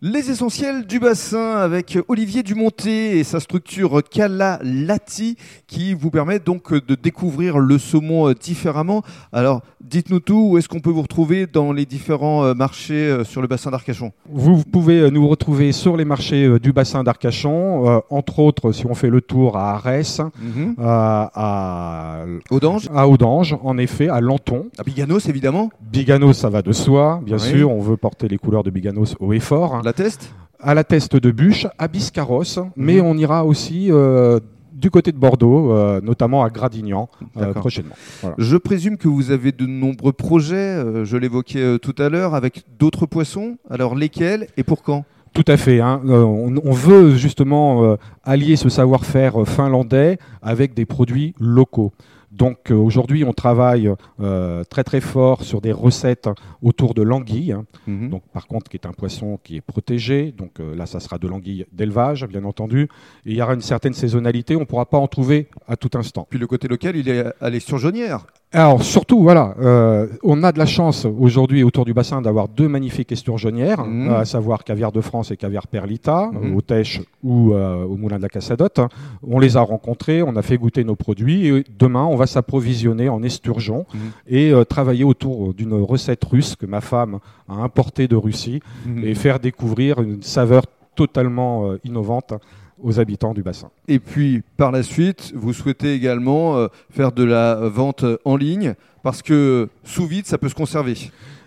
Les essentiels du bassin avec Olivier Dumonté et sa structure Cala Lati qui vous permet donc de découvrir le saumon différemment. Alors dites-nous tout, où est-ce qu'on peut vous retrouver dans les différents euh, marchés euh, sur le bassin d'Arcachon? Vous pouvez euh, nous retrouver sur les marchés du bassin d'Arcachon, entre autres si on fait le tour à Arès, Mhm. à, Audange à Audange, en effet, à Lanton. À Biganos évidemment Biganos, ça va de soi, bien Oui. sûr, on veut porter les couleurs de Biganos haut et fort. La teste À la Teste de Bûche, à Biscarrosse, Mhm. mais on ira aussi euh, du côté de Bordeaux, euh, notamment à Gradignan, euh, prochainement. Voilà. Je présume que vous avez de nombreux projets, euh, je l'évoquais tout à l'heure, avec d'autres poissons. Alors lesquels et pour quand? Tout à fait. hein. On, on veut justement allier ce savoir-faire finlandais avec des produits locaux. Donc euh, aujourd'hui, on travaille euh, très très fort sur des recettes autour de l'anguille. hein. Mhm. Donc par contre, qui est un poisson qui est protégé. Donc euh, là, ça sera de l'anguille d'élevage, bien entendu. Et il y aura une certaine saisonnalité. On ne pourra pas en trouver à tout instant. Puis le côté local, il est sur Jaunière. Alors surtout, voilà, euh, on a de la chance aujourd'hui autour du bassin d'avoir deux magnifiques esturgeonnières, Mhm. à savoir caviar de France et caviar Perlita, Mhm. euh, au Tèche ou euh, au Moulin de la Cassadotte. On les a rencontrés, on a fait goûter nos produits et demain on va s'approvisionner en esturgeon Mhm. et euh, travailler autour d'une recette russe que ma femme a importée de Russie et faire découvrir une saveur totalement euh, innovante aux habitants du bassin. Et puis par la suite, vous souhaitez également euh, faire de la vente en ligne parce que sous vide, ça peut se conserver.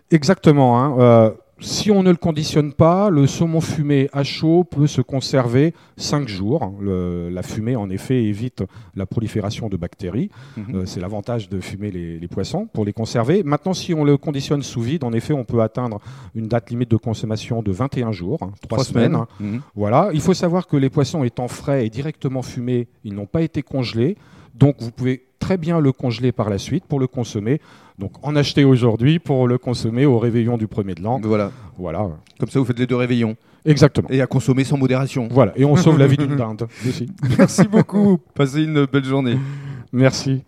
Exactement. hein. Si on ne le conditionne pas, le saumon fumé à chaud peut se conserver 5 jours. Le- la fumée, en effet, évite la prolifération de bactéries. Mhm. Euh, C'est l'avantage de fumer les, les poissons pour les conserver. Maintenant, si on le conditionne sous vide, en effet, on peut atteindre une date limite de consommation de 21 jours, 3 Trois semaines. Mhm. Voilà. Il faut savoir que les poissons étant frais et directement fumés, ils n'ont pas été congelés. Donc, vous pouvez très bien le congeler par la suite pour le consommer. Donc, en acheter aujourd'hui pour le consommer au réveillon du premier de l'an. Voilà. Voilà. Comme ça, vous faites les deux réveillons. Exactement. Et à consommer sans modération. Voilà. Et on sauve la vie d'une dinde aussi. Merci beaucoup. Passez une belle journée. Merci.